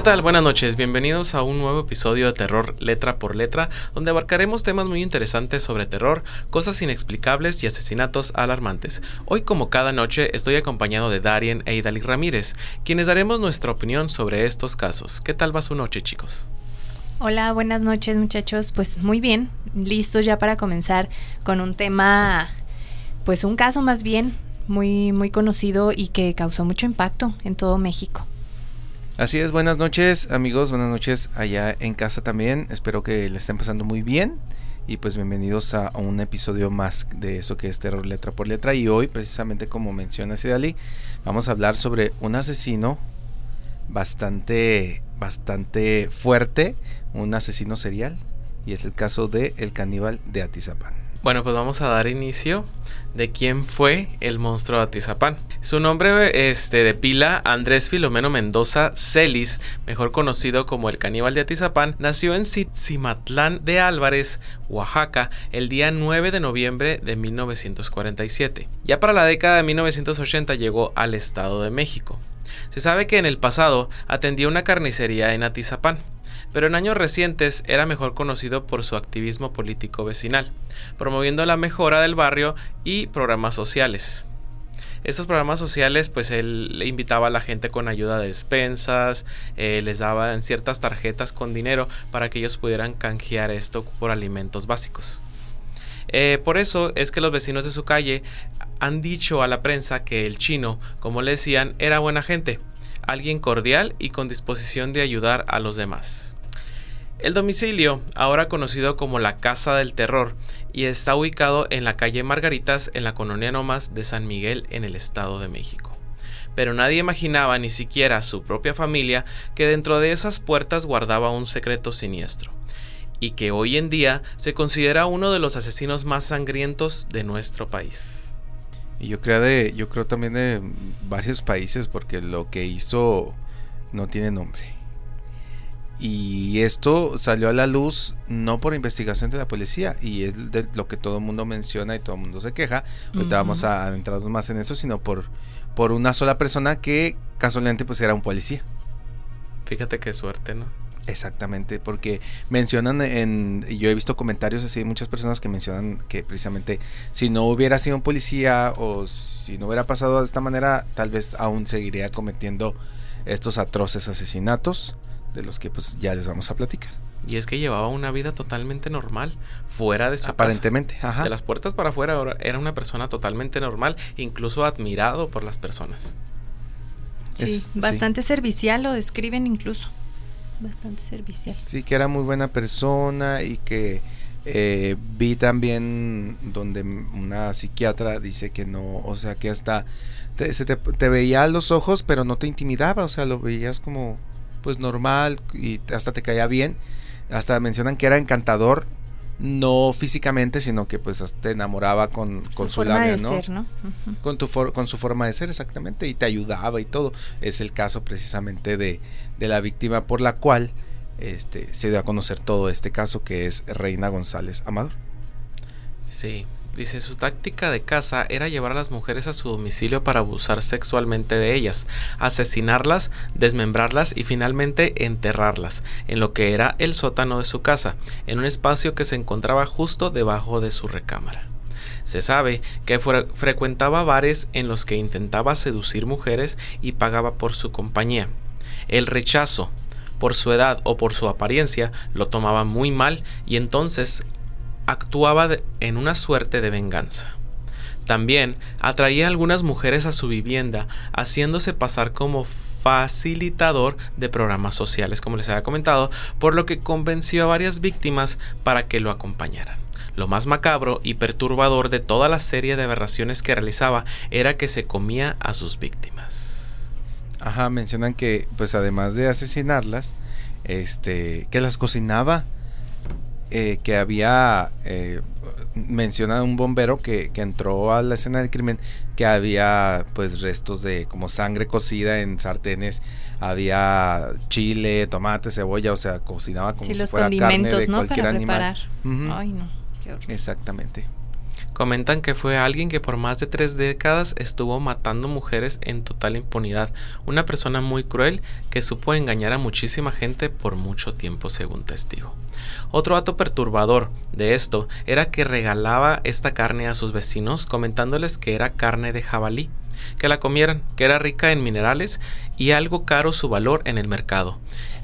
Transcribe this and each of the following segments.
¿Qué tal? Buenas noches, bienvenidos a un nuevo episodio de Terror Letra por Letra, donde abarcaremos temas muy interesantes sobre terror, cosas inexplicables y asesinatos alarmantes. Hoy, como cada noche, estoy acompañado de Darien e Idali Ramírez, quienes daremos nuestra opinión sobre estos casos. ¿Qué tal va su noche, chicos? Hola, buenas noches muchachos. Pues muy bien, listos ya para comenzar con un tema, pues un caso más bien muy, muy conocido y que causó mucho impacto en todo México. Así es, buenas noches amigos, buenas noches allá en casa también. Espero que le estén pasando muy bien. Y pues bienvenidos a, un episodio más de eso que es terror letra por letra. Y hoy, precisamente como menciona Sidali, vamos a hablar sobre un asesino bastante, bastante fuerte, un asesino serial. Y es el caso de el caníbal de Atizapán. Bueno, pues vamos a dar inicio de quién fue el monstruo de Atizapán. Su nombre este, de pila, Andrés Filomeno Mendoza Celis, mejor conocido como el caníbal de Atizapán, nació en Cimatlán de Álvarez, Oaxaca, el día 9 de noviembre de 1947. Ya para la década de 1980 llegó al Estado de México. Se sabe que en el pasado atendía una carnicería en Atizapán pero en años recientes era mejor conocido por su activismo político vecinal, promoviendo la mejora del barrio y programas sociales. Estos programas sociales, pues él invitaba a la gente con ayuda de despensas, eh, les daba en ciertas tarjetas con dinero para que ellos pudieran canjear esto por alimentos básicos. Eh, por eso es que los vecinos de su calle han dicho a la prensa que el chino, como le decían, era buena gente, alguien cordial y con disposición de ayudar a los demás. El domicilio, ahora conocido como la Casa del Terror, y está ubicado en la calle Margaritas en la colonia Nomas de San Miguel en el Estado de México. Pero nadie imaginaba, ni siquiera su propia familia, que dentro de esas puertas guardaba un secreto siniestro, y que hoy en día se considera uno de los asesinos más sangrientos de nuestro país. Y yo creo, de, yo creo también de varios países, porque lo que hizo no tiene nombre. Y esto salió a la luz no por investigación de la policía, y es de lo que todo el mundo menciona y todo el mundo se queja. Ahorita vamos a adentrarnos más en eso, sino por, por una sola persona que casualmente pues era un policía. Fíjate qué suerte, ¿no? Exactamente, porque mencionan en, yo he visto comentarios así de muchas personas que mencionan que precisamente si no hubiera sido un policía o si no hubiera pasado de esta manera, tal vez aún seguiría cometiendo estos atroces asesinatos de los que pues ya les vamos a platicar. Y es que llevaba una vida totalmente normal, fuera de su Aparentemente, ajá. De las puertas para afuera era una persona totalmente normal, incluso admirado por las personas. Sí, bastante servicial, lo describen incluso. Bastante servicial. Sí, que era muy buena persona y que eh, vi también donde una psiquiatra dice que no, o sea, que hasta te, se te, te veía a los ojos, pero no te intimidaba, o sea, lo veías como pues normal y hasta te caía bien. Hasta mencionan que era encantador, no físicamente, sino que pues te enamoraba con, con su, labia, ¿no? con, tu con su forma de ser, exactamente, y te ayudaba y todo. Es el caso precisamente de, de la víctima por la cual este, se dio a conocer todo este caso, que es Reina González Amador. Sí, Dice, su táctica de caza era llevar a las mujeres a su domicilio para abusar sexualmente de ellas, asesinarlas, desmembrarlas y finalmente enterrarlas, en lo que era el sótano de su casa, en un espacio que se encontraba justo debajo de su recámara. Se sabe que frecuentaba bares en los que intentaba seducir mujeres y pagaba por su compañía. El rechazo, por su edad o por su apariencia, lo tomaba muy mal y entonces actuaba en una suerte de venganza. También atraía a algunas mujeres a su vivienda, haciéndose pasar como facilitador de programas sociales, como les había comentado, por lo que convenció a varias víctimas para que lo acompañaran. Lo más macabro y perturbador de toda la serie de aberraciones que realizaba era que se comía a sus víctimas. Ajá, mencionan que, pues además de asesinarlas, este, que las cocinaba eh, que había eh, mencionado un bombero que, entró a la escena del crimen que había pues restos de como sangre cocida en sartenes había chile tomate cebolla o sea cocinaba como si fuera carne de cualquier animal. Ay, no. exactamente Comentan que fue alguien que por más de tres décadas estuvo matando mujeres en total impunidad, una persona muy cruel que supo engañar a muchísima gente por mucho tiempo según testigo. Otro dato perturbador de esto era que regalaba esta carne a sus vecinos comentándoles que era carne de jabalí, que la comieran, que era rica en minerales y algo caro su valor en el mercado.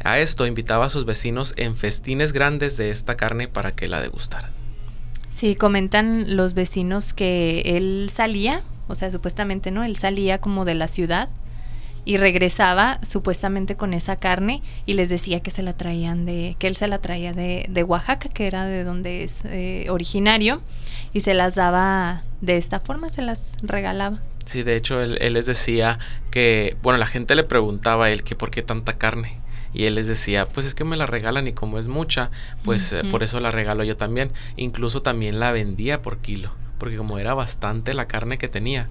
A esto invitaba a sus vecinos en festines grandes de esta carne para que la degustaran. Sí, comentan los vecinos que él salía, o sea, supuestamente, ¿no? Él salía como de la ciudad y regresaba supuestamente con esa carne y les decía que se la traían de, que él se la traía de, de Oaxaca, que era de donde es eh, originario, y se las daba de esta forma, se las regalaba. Sí, de hecho, él, él les decía que, bueno, la gente le preguntaba a él que por qué tanta carne. Y él les decía, pues es que me la regalan y como es mucha, pues eh, por eso la regalo yo también. Incluso también la vendía por kilo, porque como era bastante la carne que tenía,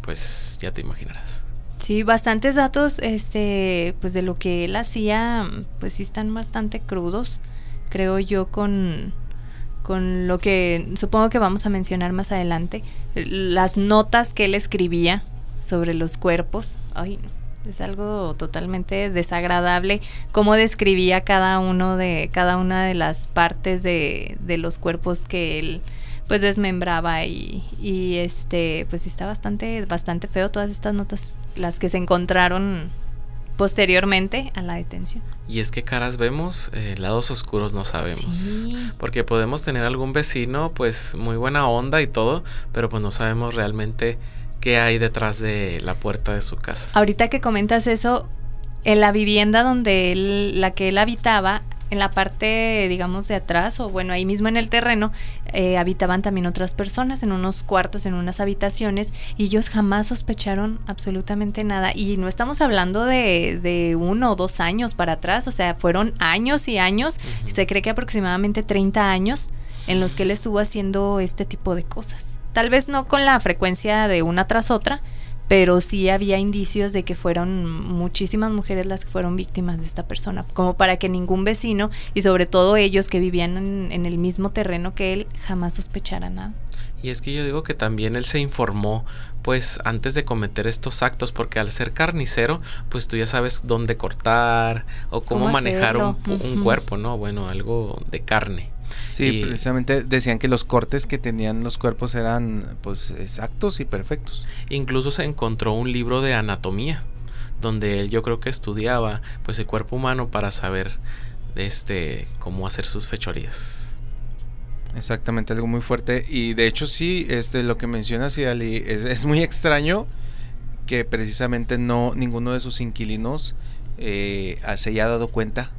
pues ya te imaginarás. Sí, bastantes datos, este, pues de lo que él hacía, pues sí están bastante crudos, creo yo, con, con lo que supongo que vamos a mencionar más adelante, las notas que él escribía sobre los cuerpos. Ay, es algo totalmente desagradable cómo describía cada uno de cada una de las partes de, de los cuerpos que él pues desmembraba y, y este pues está bastante bastante feo todas estas notas las que se encontraron posteriormente a la detención. Y es que caras vemos, eh, lados oscuros no sabemos. Sí. Porque podemos tener algún vecino, pues muy buena onda y todo, pero pues no sabemos realmente qué hay detrás de la puerta de su casa. Ahorita que comentas eso, en la vivienda donde él, la que él habitaba, en la parte, digamos, de atrás, o bueno, ahí mismo en el terreno, eh, habitaban también otras personas en unos cuartos, en unas habitaciones, y ellos jamás sospecharon absolutamente nada. Y no estamos hablando de, de uno o dos años para atrás, o sea, fueron años y años, uh -huh. se cree que aproximadamente 30 años en los que él estuvo haciendo este tipo de cosas. Tal vez no con la frecuencia de una tras otra, pero sí había indicios de que fueron muchísimas mujeres las que fueron víctimas de esta persona, como para que ningún vecino y sobre todo ellos que vivían en, en, el mismo terreno que él jamás sospechara nada. Y es que yo digo que también él se informó pues antes de cometer estos actos porque al ser carnicero pues tú ya sabes dónde cortar o cómo, ¿Cómo manejar un, un, uh -huh. cuerpo, ¿no? Bueno, algo de carne. Sí, y, precisamente decían que los cortes que tenían los cuerpos eran pues exactos y perfectos. Incluso se encontró un libro de anatomía donde él yo creo que estudiaba pues el cuerpo humano para saber este cómo hacer sus fechorías. Exactamente, algo muy fuerte y de hecho sí, este lo que mencionas Idali es, es muy extraño que precisamente no ninguno de sus inquilinos eh, se haya dado cuenta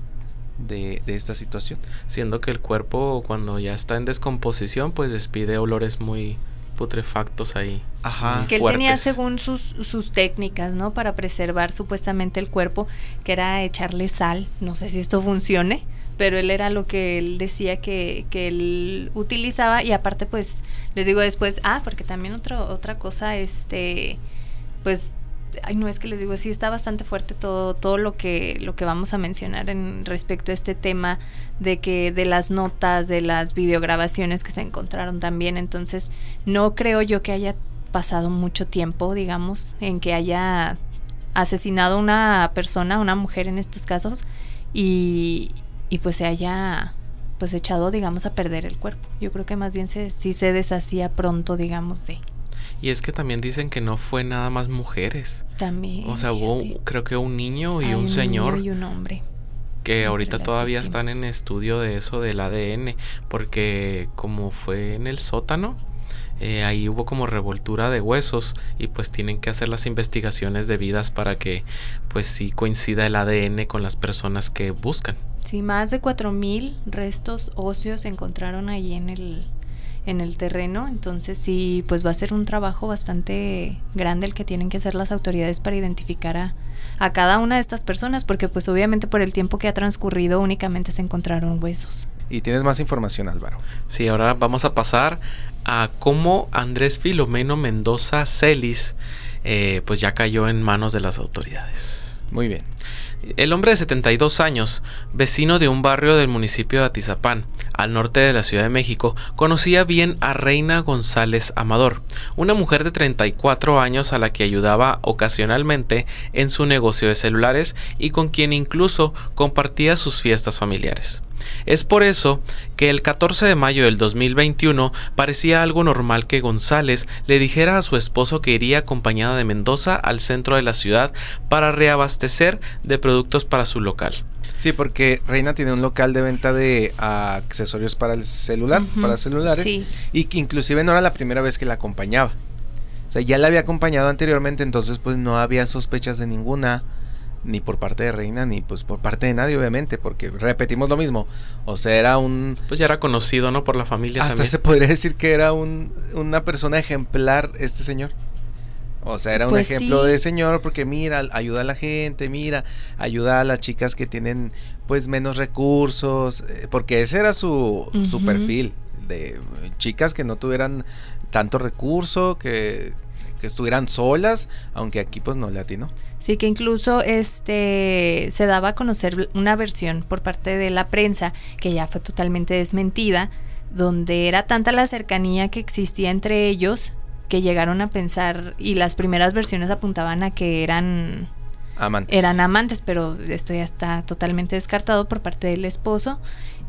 de, de, esta situación. Siendo que el cuerpo cuando ya está en descomposición pues despide olores muy putrefactos ahí. Ajá. Que él fuertes. tenía según sus, sus técnicas, ¿no? Para preservar supuestamente el cuerpo, que era echarle sal. No sé si esto funcione, pero él era lo que él decía que, que él utilizaba y aparte pues les digo después, ah, porque también otro, otra cosa, este, pues ay no es que les digo sí está bastante fuerte todo todo lo que lo que vamos a mencionar en respecto a este tema de que de las notas de las videograbaciones que se encontraron también. Entonces no creo yo que haya pasado mucho tiempo digamos en que haya asesinado una persona una mujer en estos casos y, y pues se haya pues echado digamos a perder el cuerpo. Yo creo que más bien se sí se deshacía pronto digamos de y es que también dicen que no fue nada más mujeres. También. O sea, hubo creo que un niño y Hay un, un señor. Niño y un hombre. Que ahorita todavía víctimas. están en estudio de eso del ADN. Porque como fue en el sótano, eh, ahí hubo como revoltura de huesos y pues tienen que hacer las investigaciones debidas para que pues sí coincida el ADN con las personas que buscan. Sí, más de 4.000 restos óseos se encontraron ahí en el, en el terreno, entonces sí, pues va a ser un trabajo bastante grande el que tienen que hacer las autoridades para identificar a, a cada una de estas personas, porque pues obviamente por el tiempo que ha transcurrido únicamente se encontraron huesos. Y tienes más información, Álvaro. Sí, ahora vamos a pasar a cómo Andrés Filomeno Mendoza Celis eh, pues ya cayó en manos de las autoridades. Muy bien. El hombre de 72 años, vecino de un barrio del municipio de Atizapán, al norte de la Ciudad de México, conocía bien a Reina González Amador, una mujer de 34 años a la que ayudaba ocasionalmente en su negocio de celulares y con quien incluso compartía sus fiestas familiares. Es por eso que el 14 de mayo del 2021 parecía algo normal que González le dijera a su esposo que iría acompañada de Mendoza al centro de la ciudad para reabastecer de productos para su local. Sí, porque Reina tiene un local de venta de accesorios para el celular, para celulares, y que inclusive no era la primera vez que la acompañaba. O sea, ya la había acompañado anteriormente, entonces pues no había sospechas de ninguna ni por parte de Reina, ni pues por parte de nadie, obviamente, porque repetimos lo mismo. O sea, era un... Pues ya era conocido, ¿no? Por la familia. Hasta se podría decir que era un, una persona ejemplar este señor. O sea, era un pues ejemplo de señor porque mira, ayuda a la gente, mira, ayuda a las chicas que tienen pues menos recursos, eh, porque ese era su, su perfil, de chicas que no tuvieran tanto recurso, que que estuvieran solas, aunque aquí pues no le atinó. Sí, que incluso este se daba a conocer una versión por parte de la prensa que ya fue totalmente desmentida, donde era tanta la cercanía que existía entre ellos que llegaron a pensar y las primeras versiones apuntaban a que eran amantes. Eran amantes, pero esto ya está totalmente descartado por parte del esposo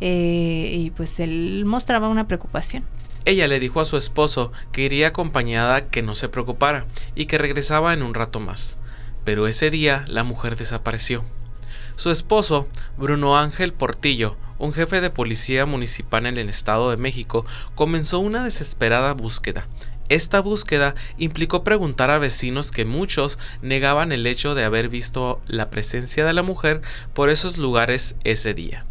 eh, y pues él mostraba una preocupación. Ella le dijo a su esposo que iría acompañada que no se preocupara y que regresaba en un rato más. Pero ese día la mujer desapareció. Su esposo, Bruno Ángel Portillo, un jefe de policía municipal en el Estado de México, comenzó una desesperada búsqueda. Esta búsqueda implicó preguntar a vecinos que muchos negaban el hecho de haber visto la presencia de la mujer por esos lugares ese día.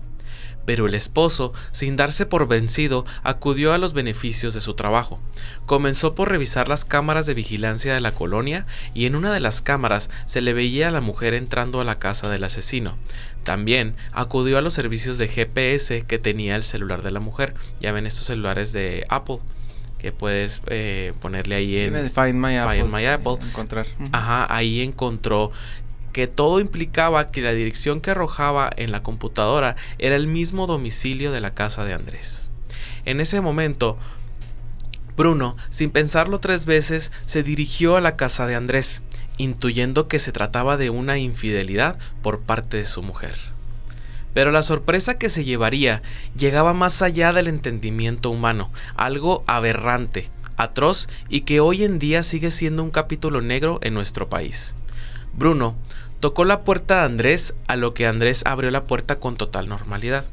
Pero el esposo, sin darse por vencido, acudió a los beneficios de su trabajo. Comenzó por revisar las cámaras de vigilancia de la colonia y en una de las cámaras se le veía a la mujer entrando a la casa del asesino. También acudió a los servicios de GPS que tenía el celular de la mujer. Ya ven estos celulares de Apple que puedes eh, ponerle ahí en, el Find My Apple. Encontrar. Ajá, ahí encontró que todo implicaba que la dirección que arrojaba en la computadora era el mismo domicilio de la casa de Andrés. En ese momento, Bruno, sin pensarlo tres veces, se dirigió a la casa de Andrés, intuyendo que se trataba de una infidelidad por parte de su mujer. Pero la sorpresa que se llevaría llegaba más allá del entendimiento humano, algo aberrante, atroz y que hoy en día sigue siendo un capítulo negro en nuestro país. Bruno tocó la puerta de Andrés, a lo que Andrés abrió la puerta con total normalidad.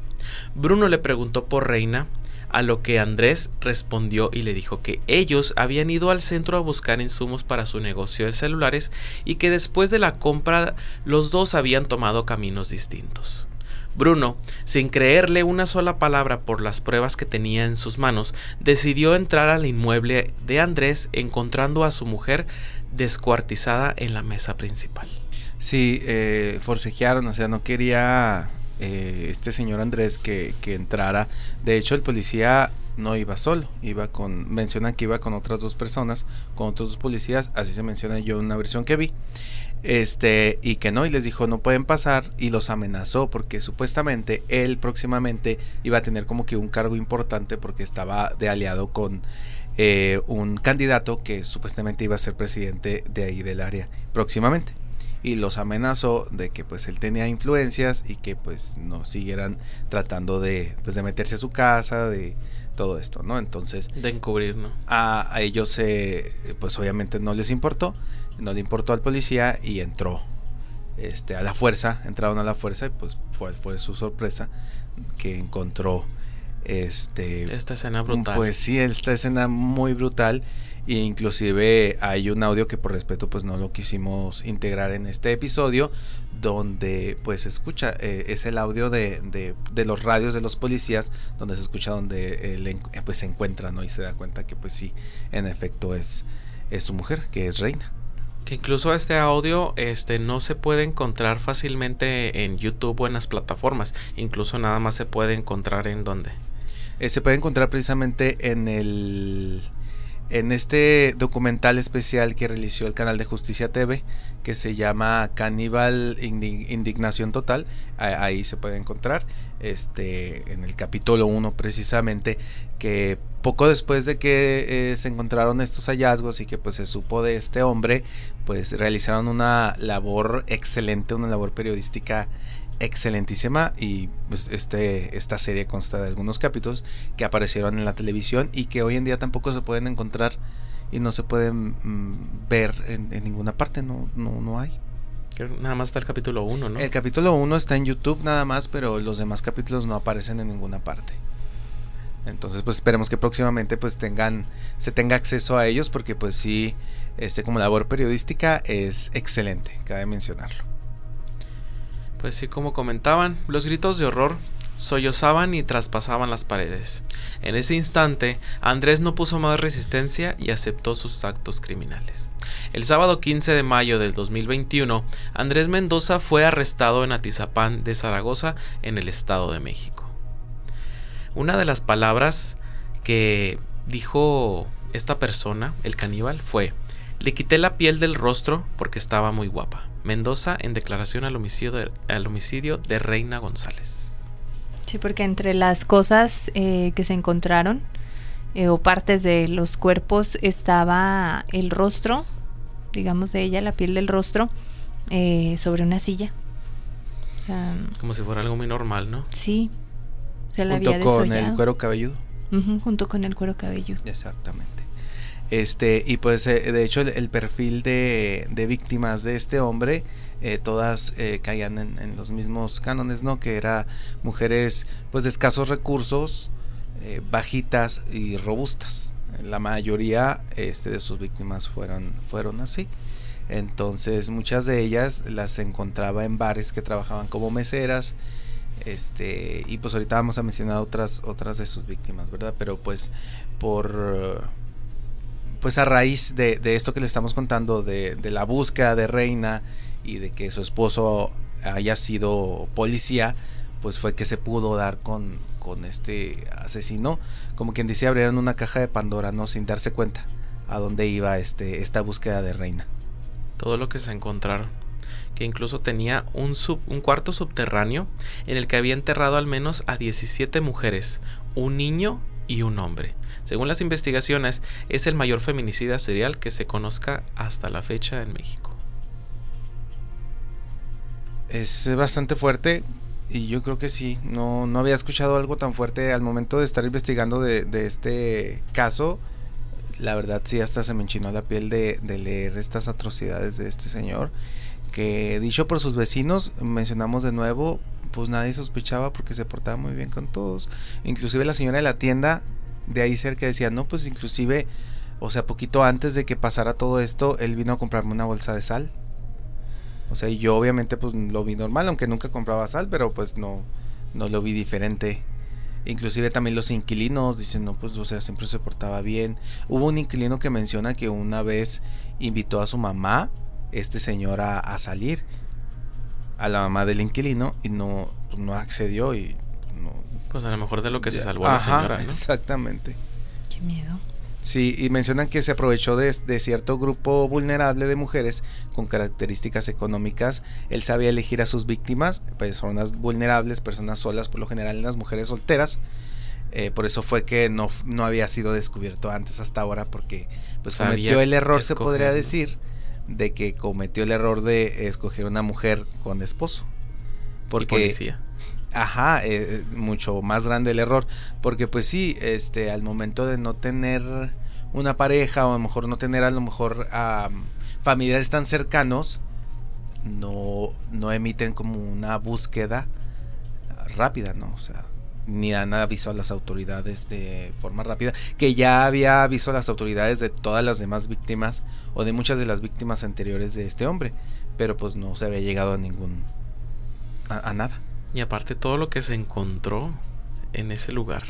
Bruno le preguntó por Reina, a lo que Andrés respondió y le dijo que ellos habían ido al centro a buscar insumos para su negocio de celulares y que después de la compra los dos habían tomado caminos distintos. Bruno, sin creerle una sola palabra por las pruebas que tenía en sus manos, decidió entrar al inmueble de Andrés encontrando a su mujer descuartizada en la mesa principal. Sí, eh, forcejearon, o sea, no quería eh, este señor Andrés que, que, entrara. De hecho, el policía no iba solo, iba con, mencionan que iba con otras dos personas, con otros dos policías, así se menciona yo en una versión que vi. Este, y que no, y les dijo no pueden pasar, y los amenazó porque supuestamente él próximamente iba a tener como que un cargo importante porque estaba de aliado con eh, un candidato que supuestamente iba a ser presidente de ahí del área próximamente. Y los amenazó de que pues él tenía influencias y que pues no siguieran tratando de pues de meterse a su casa de todo esto no entonces de encubrir no a, a ellos eh, pues obviamente no les importó no le importó al policía y entró este a la fuerza entraron a la fuerza y pues fue fue su sorpresa que encontró este, esta escena brutal. Pues sí, esta escena muy brutal. E inclusive hay un audio que por respeto pues no lo quisimos integrar en este episodio. Donde pues se escucha, eh, es el audio de, de, los radios de los policías. Donde se escucha donde él pues se encuentra, ¿no? Y se da cuenta que pues sí, en efecto es, es su mujer, que es reina que incluso este audio este no se puede encontrar fácilmente en YouTube o en las plataformas, incluso nada más se puede encontrar en donde. Eh, se puede encontrar precisamente en el en este documental especial que realizó el canal de Justicia TV, que se llama Caníbal Indignación Total, ahí se puede encontrar, este, en el capítulo 1 precisamente, que poco después de que eh, se encontraron estos hallazgos y que pues se supo de este hombre, pues realizaron una labor excelente, una labor periodística excelentísima y pues este esta serie consta de algunos capítulos que aparecieron en la televisión y que hoy en día tampoco se pueden encontrar y no se pueden mm, ver en, ninguna parte no no no hay. Nada más está el capítulo 1 no el capítulo 1 está en YouTube nada más pero los demás capítulos no aparecen en ninguna parte entonces pues esperemos que próximamente pues tengan se tenga acceso a ellos porque pues sí este como labor periodística es excelente cabe mencionarlo pues sí, como comentaban, los gritos de horror sollozaban y traspasaban las paredes. En ese instante, Andrés no puso más resistencia y aceptó sus actos criminales. El sábado 15 de mayo del 2021, Andrés Mendoza fue arrestado en Atizapán de Zaragoza, en el Estado de México. Una de las palabras que dijo esta persona, el caníbal, fue, le quité la piel del rostro porque estaba muy guapa. Mendoza en declaración al homicidio de, al homicidio de Reina González. Sí, porque entre las cosas eh, que se encontraron eh, o partes de los cuerpos estaba el rostro, digamos de ella, la piel del rostro, eh, sobre una silla. Como si fuera algo muy normal, ¿no? Sí. Se la junto con el cuero cabelludo. junto con el cuero cabelludo. Exactamente. Este, y pues eh, de hecho el, perfil de, de, víctimas de este hombre, eh, todas eh, caían en, los mismos cánones, ¿no? Que era mujeres pues de escasos recursos, bajitas y robustas. La mayoría este, de sus víctimas fueron, fueron así. Entonces muchas de ellas las encontraba en bares que trabajaban como meseras. Este, y pues ahorita vamos a mencionar otras, otras de sus víctimas, ¿verdad? Pero pues por pues a raíz de, esto que le estamos contando, de, la búsqueda de Reina y de que su esposo haya sido policía, pues fue que se pudo dar con, con este asesino. Como quien dice, abrieron una caja de Pandora, ¿no? Sin darse cuenta a dónde iba este, esta búsqueda de Reina. Todo lo que se encontraron. Que incluso tenía un, sub, un cuarto subterráneo en el que había enterrado al menos a 17 mujeres, un niño y un hombre. Según las investigaciones, es el mayor feminicida serial que se conozca hasta la fecha en México. Es bastante fuerte y yo creo que sí, no, no había escuchado algo tan fuerte al momento de estar investigando de, este caso. La verdad sí, hasta se me enchinó la piel de, de leer estas atrocidades de este señor que dicho por sus vecinos, mencionamos de nuevo, pues nadie sospechaba porque se portaba muy bien con todos. Inclusive la señora de la tienda de ahí cerca decía, no, pues inclusive, o sea, poquito antes de que pasara todo esto, él vino a comprarme una bolsa de sal. O sea, yo obviamente pues lo vi normal, aunque nunca compraba sal, pero pues no, no lo vi diferente. Inclusive también los inquilinos dicen, no, pues o sea, siempre se portaba bien. Hubo un inquilino que menciona que una vez invitó a su mamá, este señor, a, salir. A la mamá del inquilino y no, pues, no accedió y pues a lo mejor de lo que se salvó la señora. Exactamente. Qué miedo. Sí, y mencionan que se aprovechó de, cierto grupo vulnerable de mujeres con características económicas. Él sabía elegir a sus víctimas, personas vulnerables, personas solas, por lo general las mujeres solteras. Eh, por eso fue que no, no había sido descubierto antes hasta ahora, porque pues cometió el error, se podría decir, de que cometió el error de escoger una mujer con esposo. Porque, policía. Ajá, eh, eh, mucho más grande el error. Porque pues sí, este, al momento de no tener una pareja o a lo mejor no tener a lo mejor familiares tan cercanos, no, no emiten como una búsqueda rápida, ¿no? O sea, ni dan aviso a las autoridades de forma rápida, que ya había aviso a las autoridades de todas las demás víctimas o de muchas de las víctimas anteriores de este hombre, pero pues no se había llegado a ningún a nada. Y aparte todo lo que se encontró en ese lugar.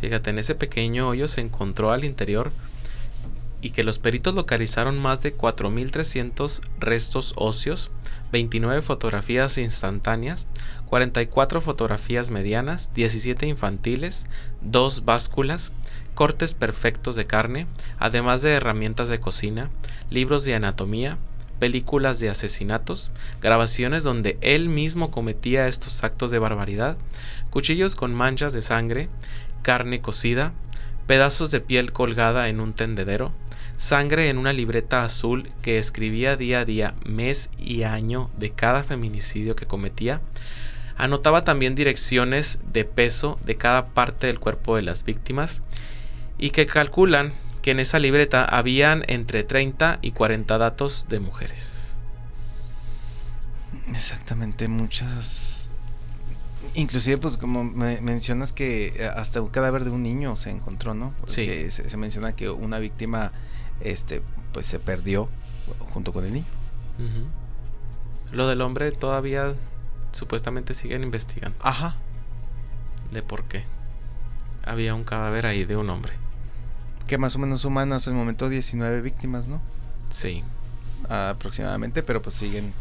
Fíjate, en ese pequeño hoyo se encontró al interior y que los peritos localizaron más de 4.300 restos óseos, 29 fotografías instantáneas, 44 fotografías medianas, 17 infantiles, 2 básculas, cortes perfectos de carne, además de herramientas de cocina, libros de anatomía, películas de asesinatos, grabaciones donde él mismo cometía estos actos de barbaridad, cuchillos con manchas de sangre, carne cocida, pedazos de piel colgada en un tendedero, sangre en una libreta azul que escribía día a día, mes y año de cada feminicidio que cometía, anotaba también direcciones de peso de cada parte del cuerpo de las víctimas y que calculan que en esa libreta habían entre 30 y 40 datos de mujeres. Exactamente, muchas... Inclusive, pues como mencionas que eh, hasta un cadáver de un niño se encontró, ¿no? Porque se, menciona que una víctima, este, pues se perdió junto con el niño. Lo del hombre todavía supuestamente siguen investigando. Ajá. De por qué. Había un cadáver ahí de un hombre que más o menos suman hasta el momento 19 víctimas, ¿no? Sí. Aproximadamente, pero pues siguen.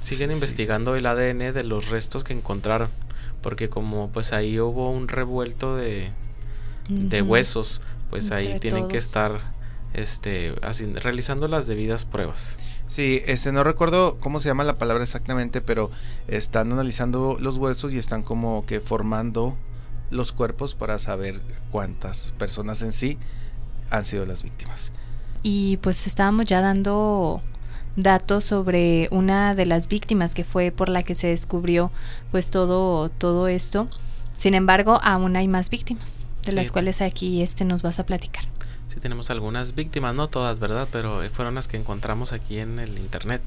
Siguen investigando el ADN de los restos que encontraron. Porque como pues ahí hubo un revuelto de, de huesos, pues ahí tienen que estar este realizando las debidas pruebas. Sí, este no recuerdo cómo se llama la palabra exactamente, pero están analizando los huesos y están como que formando los cuerpos para saber cuántas personas en sí han sido las víctimas. Y pues estábamos ya dando datos sobre una de las víctimas que fue por la que se descubrió pues todo todo esto. Sin embargo, aún hay más víctimas, de las cuales aquí este nos vas a platicar. Sí, tenemos algunas víctimas, no todas, ¿verdad? Pero fueron las que encontramos aquí en el internet.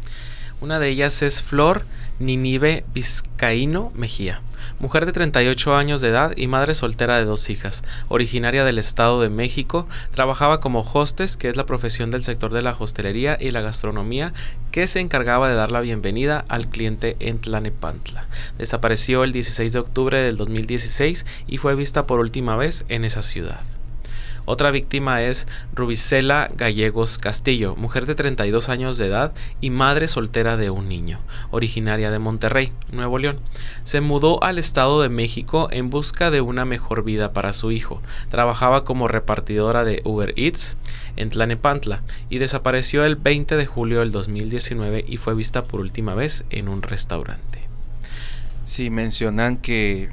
Una de ellas es Flor Ninive Vizcaíno Mejía, mujer de 38 años de edad y madre soltera de dos hijas, originaria del Estado de México, trabajaba como hostes, que es la profesión del sector de la hostelería y la gastronomía, que se encargaba de dar la bienvenida al cliente en Tlanepantla. Desapareció el 16 de octubre del 2016 y fue vista por última vez en esa ciudad. Otra víctima es Rubicela Gallegos Castillo, mujer de 32 años de edad y madre soltera de un niño, originaria de Monterrey, Nuevo León. Se mudó al Estado de México en busca de una mejor vida para su hijo. Trabajaba como repartidora de Uber Eats en Tlanepantla y desapareció el 20 de julio del 2019 y fue vista por última vez en un restaurante. Sí, mencionan que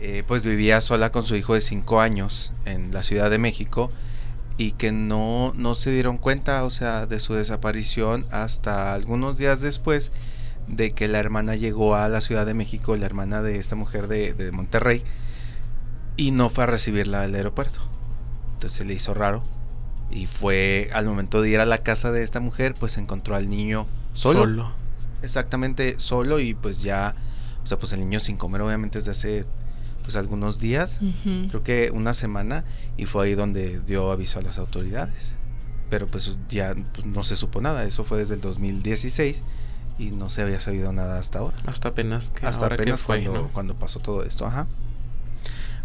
eh, pues vivía sola con su hijo de 5 años en la Ciudad de México y que no, no se dieron cuenta, o sea, de su desaparición hasta algunos días después de que la hermana llegó a la Ciudad de México, la hermana de esta mujer de, de Monterrey, y no fue a recibirla al aeropuerto. Entonces le hizo raro y fue al momento de ir a la casa de esta mujer, pues encontró al niño solo. solo. Exactamente solo y pues ya, o sea, pues el niño sin comer obviamente desde hace pues algunos días, creo que una semana, y fue ahí donde dio aviso a las autoridades. Pero pues ya pues, no se supo nada, eso fue desde el 2016 y no se había sabido nada hasta ahora. Hasta apenas que Hasta apenas cuando, cuando pasó todo esto, ajá.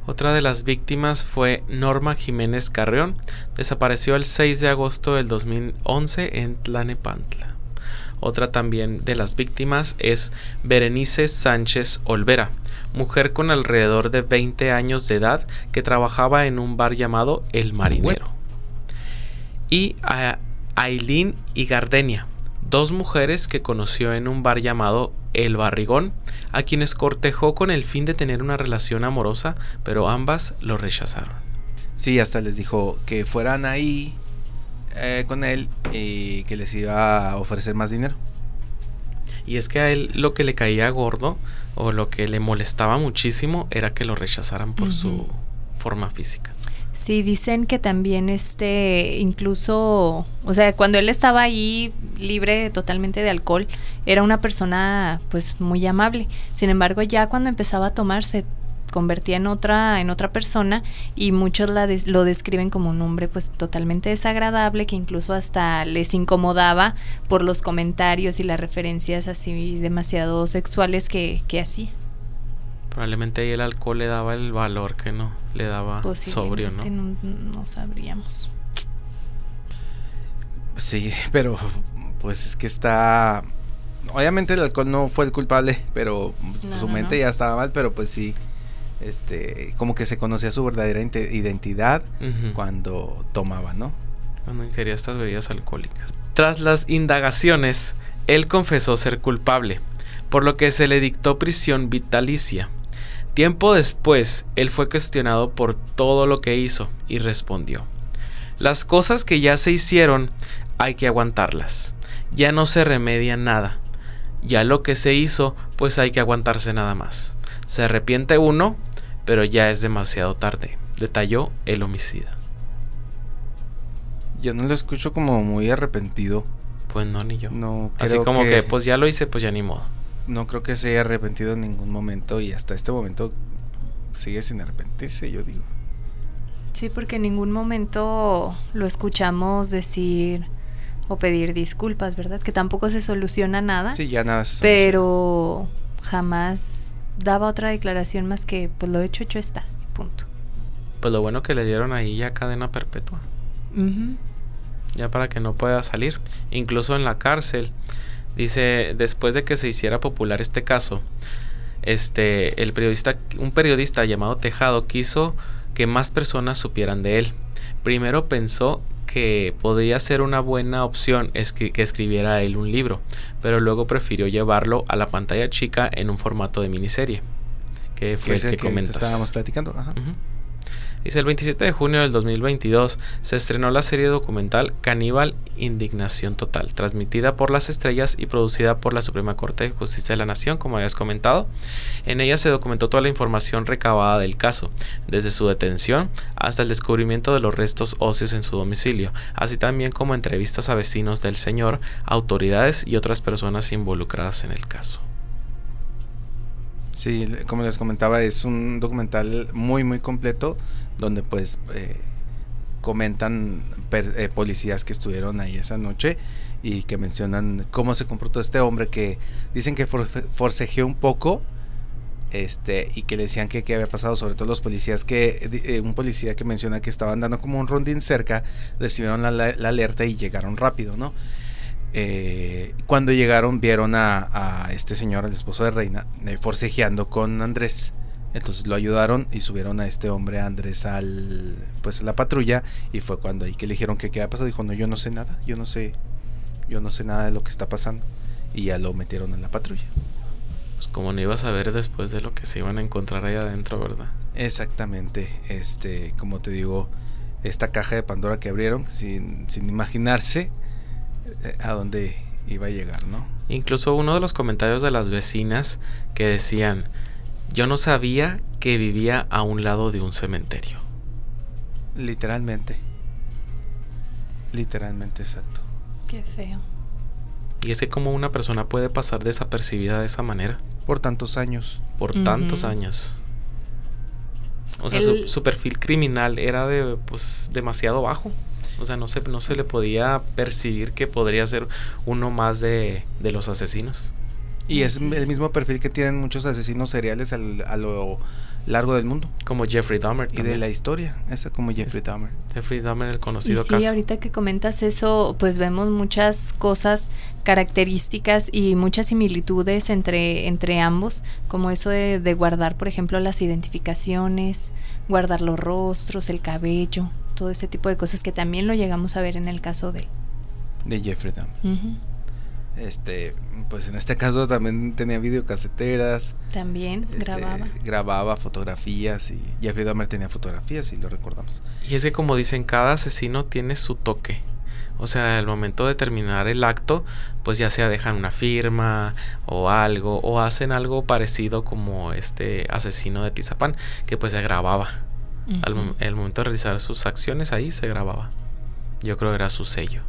Otra de las víctimas fue Norma Jiménez Carrión. Desapareció el 6 de agosto del 2011 en Tlanepantla. Otra también de las víctimas es Berenice Sánchez Olvera, mujer con alrededor de 20 años de edad que trabajaba en un bar llamado El Marinero. Y a Aileen y Gardenia, dos mujeres que conoció en un bar llamado El Barrigón, a quienes cortejó con el fin de tener una relación amorosa, pero ambas lo rechazaron. Sí, hasta les dijo que fueran ahí eh, con él y que les iba a ofrecer más dinero. Y es que a él lo que le caía gordo o lo que le molestaba muchísimo era que lo rechazaran por su forma física. Sí, dicen que también este, incluso, o sea, cuando él estaba ahí libre totalmente de alcohol, era una persona pues muy amable. Sin embargo, ya cuando empezaba a tomarse convertía en otra, en otra persona y muchos la lo describen como un hombre pues totalmente desagradable que incluso hasta les incomodaba por los comentarios y las referencias así demasiado sexuales que, que hacía. Probablemente ahí el alcohol le daba el valor que no le daba sobrio, ¿no? ¿no? No sabríamos. Sí, pero pues es que está obviamente el alcohol no fue el culpable, pero No, su no, mente no. ya estaba mal, pero pues sí, este, como que se conocía su verdadera identidad cuando tomaba, ¿no? cuando ingería estas bebidas alcohólicas. Tras las indagaciones, él confesó ser culpable, por lo que se le dictó prisión vitalicia. Tiempo después, él fue cuestionado por todo lo que hizo y respondió, las cosas que ya se hicieron hay que aguantarlas, ya no se remedia nada, ya lo que se hizo pues hay que aguantarse nada más. Se arrepiente uno, pero ya es demasiado tarde, detalló el homicida. Yo no lo escucho como muy arrepentido. Pues no, ni yo. No Así como que... pues ya lo hice, pues ya ni modo. no creo que se haya arrepentido en ningún momento y hasta este momento sigue sin arrepentirse, yo digo. Sí, porque en ningún momento lo escuchamos decir o pedir disculpas, ¿verdad? Que tampoco se soluciona nada, Sí, ya nada se soluciona. pero jamás daba otra declaración más que, pues lo hecho, hecho está, punto. Pues lo bueno que le dieron ahí ya cadena perpetua. Ya para que no pueda salir. Incluso en la cárcel. Dice, después de que se hiciera popular este caso, este, el periodista, un periodista llamado Tejado quiso que más personas supieran de él. Primero pensó que podría ser una buena opción escri- que escribiera él un libro, pero luego prefirió llevarlo a la pantalla chica en un formato de miniserie, que que fue es el que que comentas. estábamos platicando. Ajá. Dice el 27 de junio del 2022 se estrenó la serie documental Caníbal Indignación Total, transmitida por las estrellas y producida por la Suprema Corte de Justicia de la Nación, como habías comentado. En ella se documentó toda la información recabada del caso, desde su detención hasta el descubrimiento de los restos óseos en su domicilio, así también como entrevistas a vecinos del señor, autoridades y otras personas involucradas en el caso. Sí, como les comentaba, es un documental muy, muy completo donde pues eh, comentan per- eh, policías que estuvieron ahí esa noche y que mencionan cómo se comportó este hombre que dicen que forcejeó un poco este y que le decían que qué había pasado sobre todo los policías que eh, un policía que menciona que estaban dando como un rondín cerca recibieron la alerta y llegaron rápido no eh, cuando llegaron vieron a, a este señor, el esposo de Reina, eh, forcejeando con Andrés. Entonces lo ayudaron y subieron a este hombre Andrés al pues a la patrulla. Y fue cuando ahí que le dijeron que qué había pasado dijo no yo no sé nada yo no sé yo no sé nada de lo que está pasando y ya lo metieron en la patrulla. Pues como no ibas a ver después de lo que se iban a encontrar ahí adentro, ¿verdad? exactamente. Este como te digo esta caja de Pandora que abrieron sin, sin imaginarse a dónde iba a llegar no Incluso uno de los comentarios de las vecinas que decían, yo no sabía que vivía a un lado de un cementerio. literalmente literalmente exacto Qué feo. Y es que como una persona puede pasar desapercibida de esa manera por tantos años por tantos años. O sea, El- su, su perfil criminal era de pues demasiado bajo. O sea, no se, no se le podía percibir que podría ser uno más de, de los asesinos. Y es el mismo perfil que tienen muchos asesinos seriales al- a lo largo del mundo Como Jeffrey Dahmer. y de la historia, esa como Jeffrey Dahmer. Jeffrey Dahmer, el Y conocido sí, caso. ahorita que comentas eso, pues vemos muchas cosas, características y muchas similitudes entre, entre ambos, como eso de, de guardar, por ejemplo, las identificaciones, guardar los rostros, el cabello, todo ese tipo de cosas que también lo llegamos a ver en el caso de. De Jeffrey Dahmer. Este, pues en este caso también tenía videocaseteras, También este, grababa. grababa fotografías y Jeffrey Dahmer tenía fotografías y lo recordamos. Y es que como dicen, cada asesino tiene su toque. O sea, al momento de terminar el acto, pues ya sea dejan una firma o algo, o hacen algo parecido como este asesino de Tizapán, que pues se grababa. Al el momento de realizar sus acciones ahí se grababa. Yo creo que era su sello.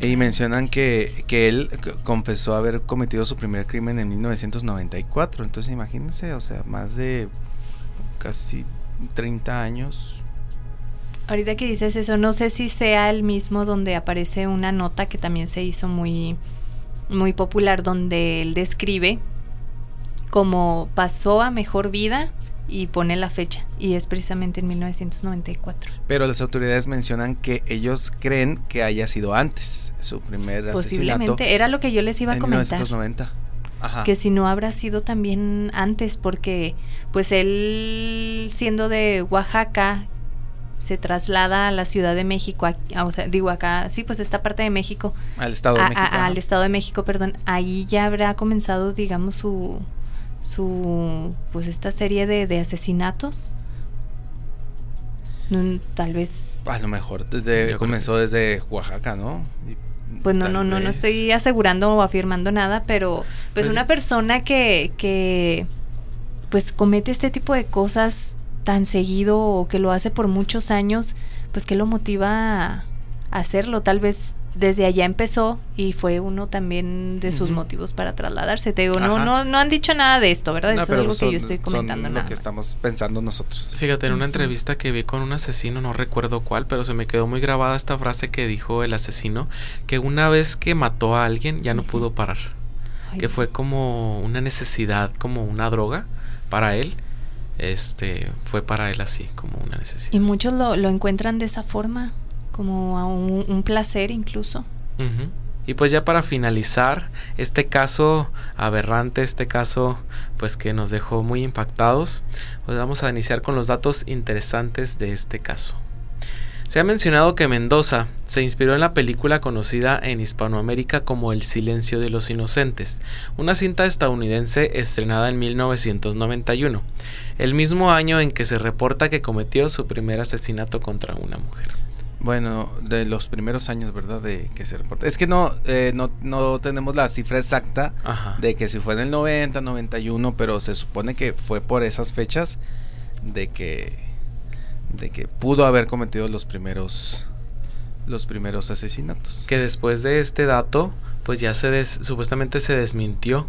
Y mencionan que, que él confesó haber cometido su primer crimen en 1994. Entonces imagínense, o sea, más de casi 30 años. Ahorita que dices eso, no sé si sea el mismo donde aparece una nota que también se hizo muy, muy popular, donde él describe cómo pasó a mejor vida y pone la fecha y es precisamente en 1994. Pero las autoridades mencionan que ellos creen que haya sido antes su primer Posiblemente, era lo que yo les iba a en comentar. 1990. Ajá. Que si no habrá sido también antes, porque pues él siendo de Oaxaca se traslada a la Ciudad de México, o sea, digo acá, sí, pues esta parte de México. Al Estado de México. al Estado de México, perdón. Ahí ya habrá comenzado, digamos, su, su pues esta serie de, de asesinatos. Tal vez. A lo mejor desde, comenzó desde Oaxaca, ¿no? pues no, no, no, no estoy asegurando o afirmando nada, pero pues, pues una persona que, que pues comete este tipo de cosas tan seguido o que lo hace por muchos años, pues que lo motiva a hacerlo. Tal vez desde allá empezó y fue uno también de sus motivos para trasladarse. Te digo, no, no, no han dicho nada de esto, ¿verdad? Eso es algo que yo estoy comentando. lo que estamos pensando nosotros. Fíjate, en una entrevista que vi con un asesino, no recuerdo cuál, pero se me quedó muy grabada esta frase que dijo el asesino, que una vez que mató a alguien ya no pudo parar. que fue como una necesidad, como una droga para él. Este fue para él así, como una necesidad. Y muchos lo, lo encuentran de esa forma como a un, placer incluso. Y pues ya para finalizar, este caso aberrante, este caso pues que nos dejó muy impactados, pues vamos a iniciar con los datos interesantes de este caso. Se ha mencionado que Mendoza se inspiró en la película conocida en Hispanoamérica como El silencio de los inocentes, una cinta estadounidense estrenada en 1991, el mismo año en que se reporta que cometió su primer asesinato contra una mujer. Bueno, de los primeros años, ¿verdad? De que se reporta. Es que no, eh, no, no tenemos la cifra exacta de que si fue en el 90, 91, pero se supone que fue por esas fechas de que, de que pudo haber cometido los primeros, los primeros asesinatos. Que después de este dato, pues ya se supuestamente se desmintió.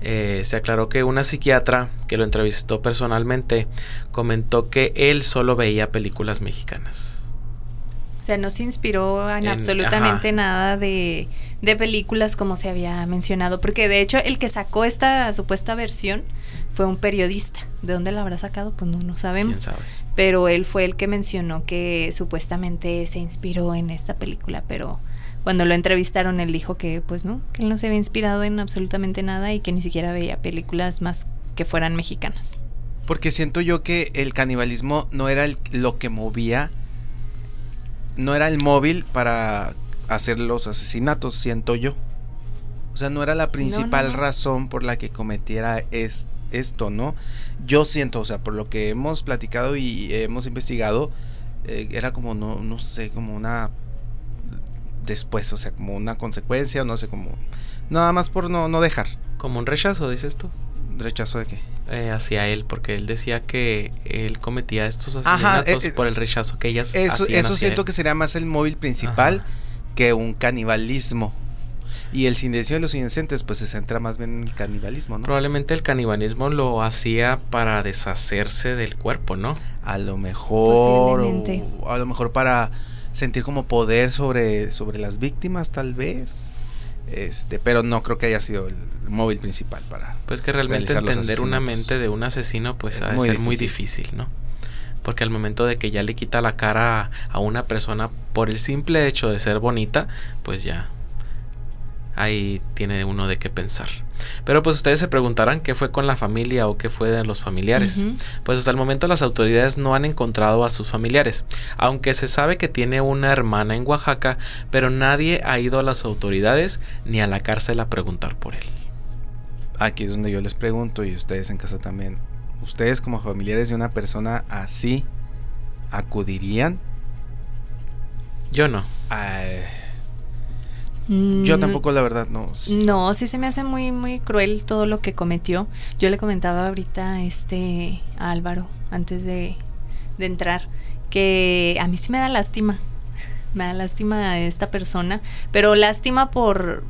Eh, se aclaró que una psiquiatra que lo entrevistó personalmente comentó que él solo veía películas mexicanas. O sea, no se inspiró en, absolutamente nada de, películas como se había mencionado, porque de hecho el que sacó esta supuesta versión fue un periodista. ¿De dónde la habrá sacado? Pues no, no sabemos. Pero él fue el que mencionó que supuestamente se inspiró en esta película, pero cuando lo entrevistaron él dijo que pues no, que él no se había inspirado en absolutamente nada y que ni siquiera veía películas más que fueran mexicanas. Porque siento yo que el canibalismo no era lo que movía no era el móvil para hacer los asesinatos, siento yo. O sea, no era la principal razón por la que cometiera esto, ¿no? Yo siento, o sea, por lo que hemos platicado y hemos investigado, eh, era como, no, no sé, como una... Después, o sea, como una consecuencia, no sé, como... Nada más por no, no dejar. Como un rechazo, dices tú. ¿Rechazo de qué? Eh, hacia él, porque él decía que él cometía estos asesinatos eh, por el rechazo que ellas Eso, eso siento que sería más el móvil principal que un canibalismo. Y el silencio de los inocentes, pues se centra más bien en el canibalismo, ¿no? Probablemente el canibalismo lo hacía para deshacerse del cuerpo, ¿no? A lo mejor. O a lo mejor para sentir como poder sobre, sobre las víctimas, tal vez. Este, pero no creo que haya sido el móvil principal para. Pues que realmente entender una mente de un asesino, pues ha de ser muy difícil, ¿no? Porque al momento de que ya le quita la cara a una persona por el simple hecho de ser bonita, pues ya ahí tiene uno de qué pensar. Pero pues ustedes se preguntarán qué fue con la familia o qué fue de los familiares. Pues hasta el momento las autoridades no han encontrado a sus familiares, aunque se sabe que tiene una hermana en Oaxaca, pero nadie ha ido a las autoridades ni a la cárcel a preguntar por él. Aquí es donde yo les pregunto y ustedes en casa también. ¿Ustedes como familiares de una persona así acudirían? Yo no. Yo mm, tampoco, la verdad, no. No, sí se me hace muy, muy cruel todo lo que cometió. Yo le comentaba ahorita este, a Álvaro, antes de, entrar, que a mí sí me da lástima. Me da lástima a esta persona, pero lástima por,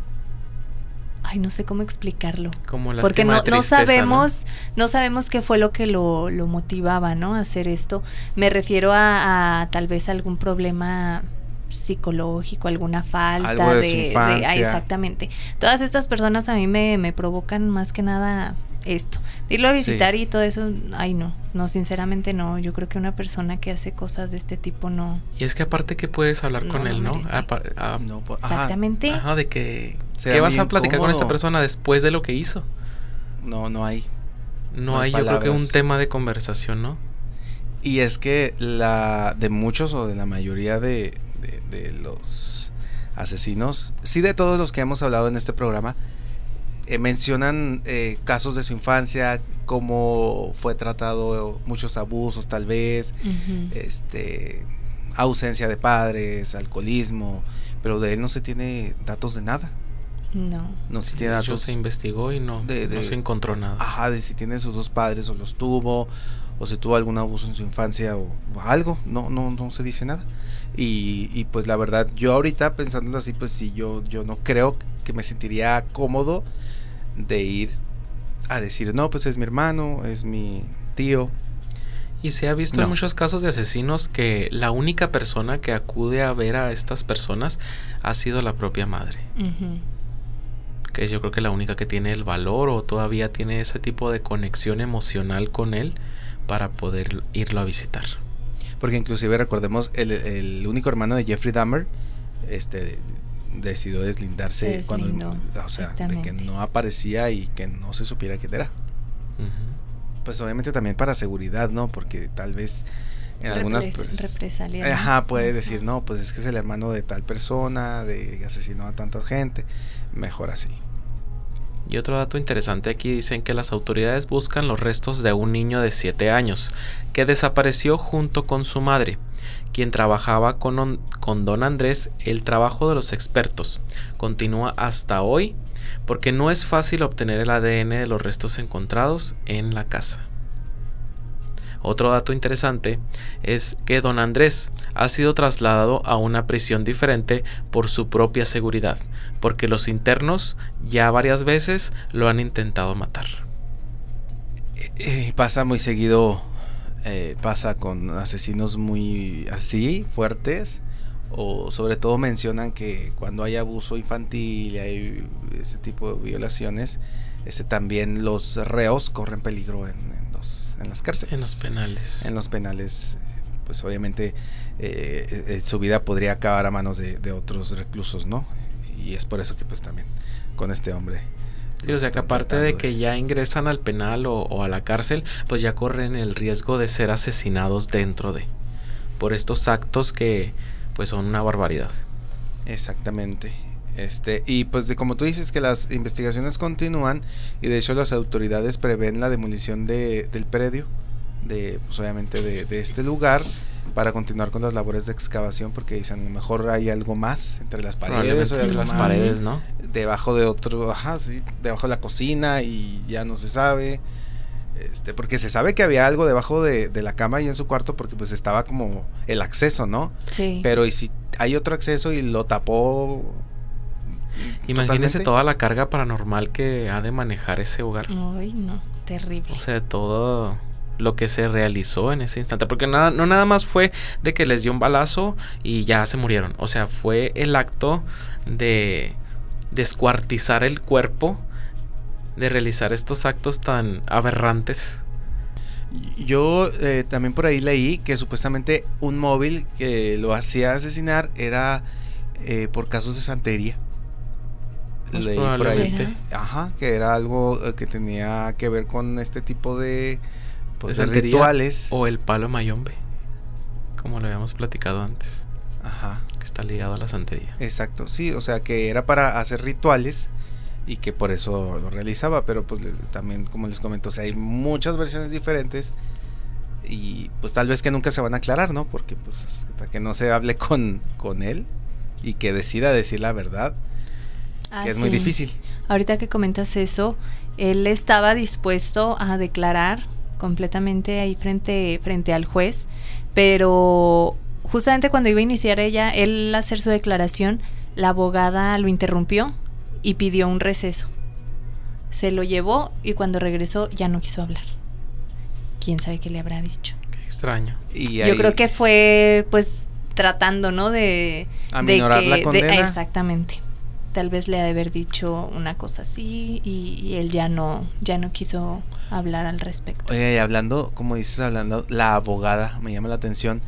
ay no sé cómo explicarlo como porque no, no sabemos ¿no? sabemos qué fue lo que lo, lo motivaba no a hacer esto me refiero a, a, tal vez algún problema psicológico, alguna falta de, ah, exactamente. Todas estas personas a mí me, me provocan más que nada esto. Irlo a visitar y todo eso, ay no, no, sinceramente no. Yo creo que una persona que hace cosas de este tipo no. Y es que aparte que puedes hablar con él, ¿no? Ah, Exactamente. Ajá, de que... ¿Qué vas a platicar con esta persona después de lo que hizo? No, no hay. No, hay, yo creo que un tema de conversación, ¿no? Y es que la de muchos o de la mayoría de, de los asesinos, sí de todos los que hemos hablado en este programa, eh, mencionan eh, casos de su infancia, cómo fue tratado, muchos abusos tal vez, este, ausencia de padres, alcoholismo, pero de él no se tiene datos de nada. No. No se tiene datos. se investigó y no, no se encontró nada. Ajá, de si tiene sus dos padres o los tuvo, o si tuvo algún abuso en su infancia o, algo. No, no, no se dice nada. Y, y, pues la verdad, yo ahorita pensándolo así, pues sí, yo, yo no creo que me sentiría cómodo de ir a decir, no, pues es mi hermano, es mi tío. Y se ha visto en muchos casos de asesinos que la única persona que acude a ver a estas personas ha sido la propia madre. Que yo creo que la única que tiene el valor o todavía tiene ese tipo de conexión emocional con él para poder irlo a visitar. Porque inclusive recordemos el, el único hermano de Jeffrey Dahmer, este decidió deslindarse cuando o sea de que no aparecía y que no se supiera quién era. Pues obviamente también para seguridad no porque tal vez en algunas pues, ajá puede decir no pues es que es el hermano de tal persona de asesinó a tanta gente mejor así y otro dato interesante aquí dicen que las autoridades buscan los restos de un niño de 7 años que desapareció junto con su madre quien trabajaba con, con don Andrés, el trabajo de los expertos continúa hasta hoy porque no es fácil obtener el ADN de los restos encontrados en la casa. Otro dato interesante es que don Andrés ha sido trasladado a una prisión diferente por su propia seguridad, porque los internos ya varias veces lo han intentado matar. Eh, eh, pasa muy seguido eh, pasa con asesinos muy así, fuertes, o sobre todo mencionan que cuando hay abuso infantil y hay ese tipo de violaciones, este, también los reos corren peligro en, los, en las cárceles. En los penales. En los penales, pues obviamente eh, eh, su vida podría acabar a manos de, de otros reclusos, ¿no? Y es por eso que pues también con este hombre Sí, o sea que aparte de que ya ingresan al penal o, a la cárcel, pues ya corren el riesgo de ser asesinados dentro de por estos actos que pues son una barbaridad. Exactamente. Este, y pues de como tú dices que las investigaciones continúan y de hecho las autoridades prevén la demolición de, del predio, de pues obviamente de, de este lugar para continuar con las labores de excavación porque dicen a lo mejor hay algo más entre las paredes o las paredes, ¿no? Debajo de otro, ajá, sí, debajo de la cocina y ya no se sabe. Este, porque se sabe que había algo debajo de, la cama y en su cuarto porque pues estaba como el acceso, ¿no? Sí. Pero y si hay otro acceso y lo tapó Imagínese toda la carga paranormal que ha de manejar ese hogar. Ay, no, terrible. O sea, todo lo que se realizó en ese instante. Porque nada, no nada más fue de que les dio un balazo y ya se murieron. O sea, fue el acto de descuartizar el cuerpo, de realizar estos actos tan aberrantes. Yo eh, también por ahí leí que supuestamente un móvil que lo hacía asesinar era eh, por casos de santería. Pues leí por ahí. Ajá, que era algo eh, que tenía que ver con este tipo de pues, rituales. O el palo mayombe, como lo habíamos platicado antes. Ajá. Que está ligado a la santería. Exacto, sí, o sea que era para hacer rituales y que por eso lo realizaba, pero pues también como les comento, o sea, hay muchas versiones diferentes y pues tal vez que nunca se van a aclarar, ¿no? Porque pues hasta que no se hable con, con él y que decida decir la verdad, que es muy difícil. Ahorita que comentas eso, él estaba dispuesto a declarar completamente ahí frente, frente al juez, pero justamente cuando iba a iniciar ella, él hacer su declaración, la abogada lo interrumpió y pidió un receso. Se lo llevó y cuando regresó ya no quiso hablar. ¿Quién sabe qué le habrá dicho? Qué extraño. Yo creo que fue pues tratando, ¿no? De... Aminorar la condena. exactamente. Tal vez le ha de haber dicho una cosa así y, él ya no, ya no quiso hablar al respecto. Oye, hablando, como dices, hablando, la abogada, me llama la atención,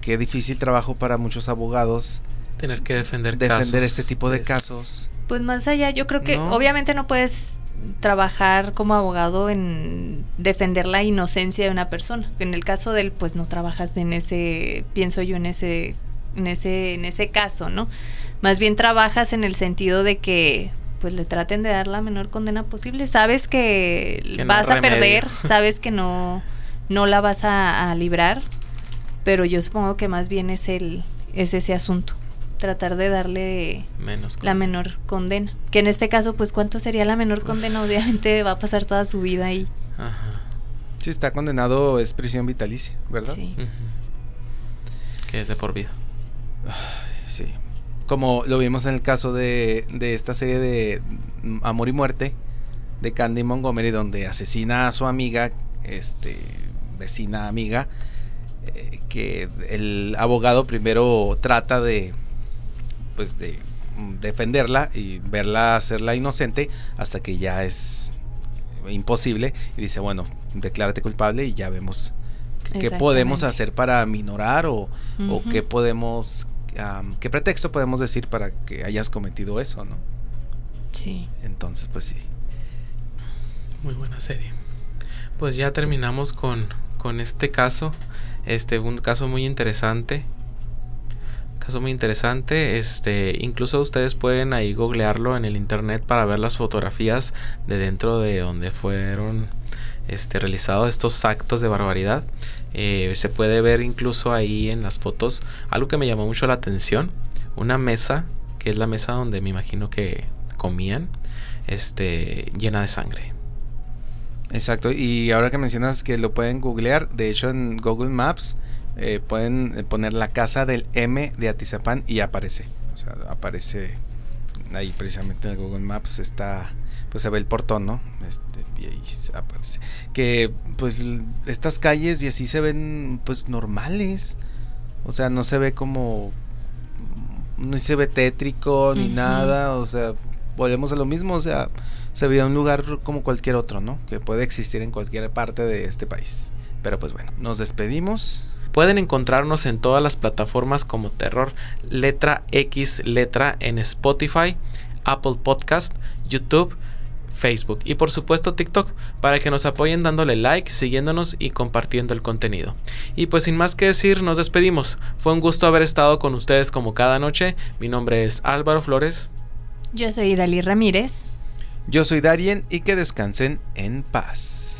qué difícil trabajo para muchos abogados. Tener que defender, defender este tipo de casos. Pues más allá, yo creo que obviamente no puedes trabajar como abogado en defender la inocencia de una persona. En el caso de él, pues no trabajas en ese, pienso yo, en ese, en ese, en ese caso, ¿no? Más bien trabajas en el sentido de que pues le traten de dar la menor condena posible. Sabes que, vas a perder, sabes que no, no la vas a, librar, pero yo supongo que más bien es el, es ese asunto tratar de darle la menor condena. Que en este caso, pues, ¿cuánto sería la menor condena? Obviamente va a pasar toda su vida ahí. Ajá. Sí, está condenado, es prisión vitalicia, ¿verdad? Sí. Que es de por vida. Sí. Como lo vimos en el caso de, de esta serie de Amor y Muerte de Candy Montgomery, donde asesina a su amiga, este, vecina amiga, eh, que el abogado primero trata de pues de defenderla y verla hacerla inocente hasta que ya es imposible y dice, bueno, declárate culpable y ya vemos qué podemos hacer para minorar o, o qué podemos, qué pretexto podemos decir para que hayas cometido eso, ¿no? Sí. Entonces, pues sí. Muy buena serie. Pues ya terminamos con, con este caso, este un caso muy interesante caso muy interesante. Este, incluso ustedes pueden ahí googlearlo en el internet para ver las fotografías de dentro de donde fueron este, realizados estos actos de barbaridad. Eh, se puede ver incluso ahí en las fotos algo que me llamó mucho la atención. Una mesa, que es la mesa donde me imagino que comían, este, llena de sangre. Exacto, y ahora que mencionas que lo pueden googlear, de hecho en Google Maps eh, pueden poner la casa del M de Atizapán y aparece. O sea, aparece ahí precisamente en Google Maps está, pues se ve el portón, ¿no? Este, y ahí aparece. Que pues estas calles y así se ven pues normales. O sea, no se ve como, no se ve tétrico ni nada. O sea, volvemos a lo mismo. O sea, se ve un lugar como cualquier otro, ¿no? Que puede existir en cualquier parte de este país. Pero pues bueno, nos despedimos. Pueden encontrarnos en todas las plataformas como Terror Letra X Letra en Spotify, Apple Podcast, YouTube, Facebook y por supuesto TikTok para que nos apoyen dándole like, siguiéndonos y compartiendo el contenido. Y pues sin más que decir, nos despedimos. Fue un gusto haber estado con ustedes como cada noche. Mi nombre es Álvaro Flores. Yo soy Dalí Ramírez. Yo soy Darien y que descansen en paz.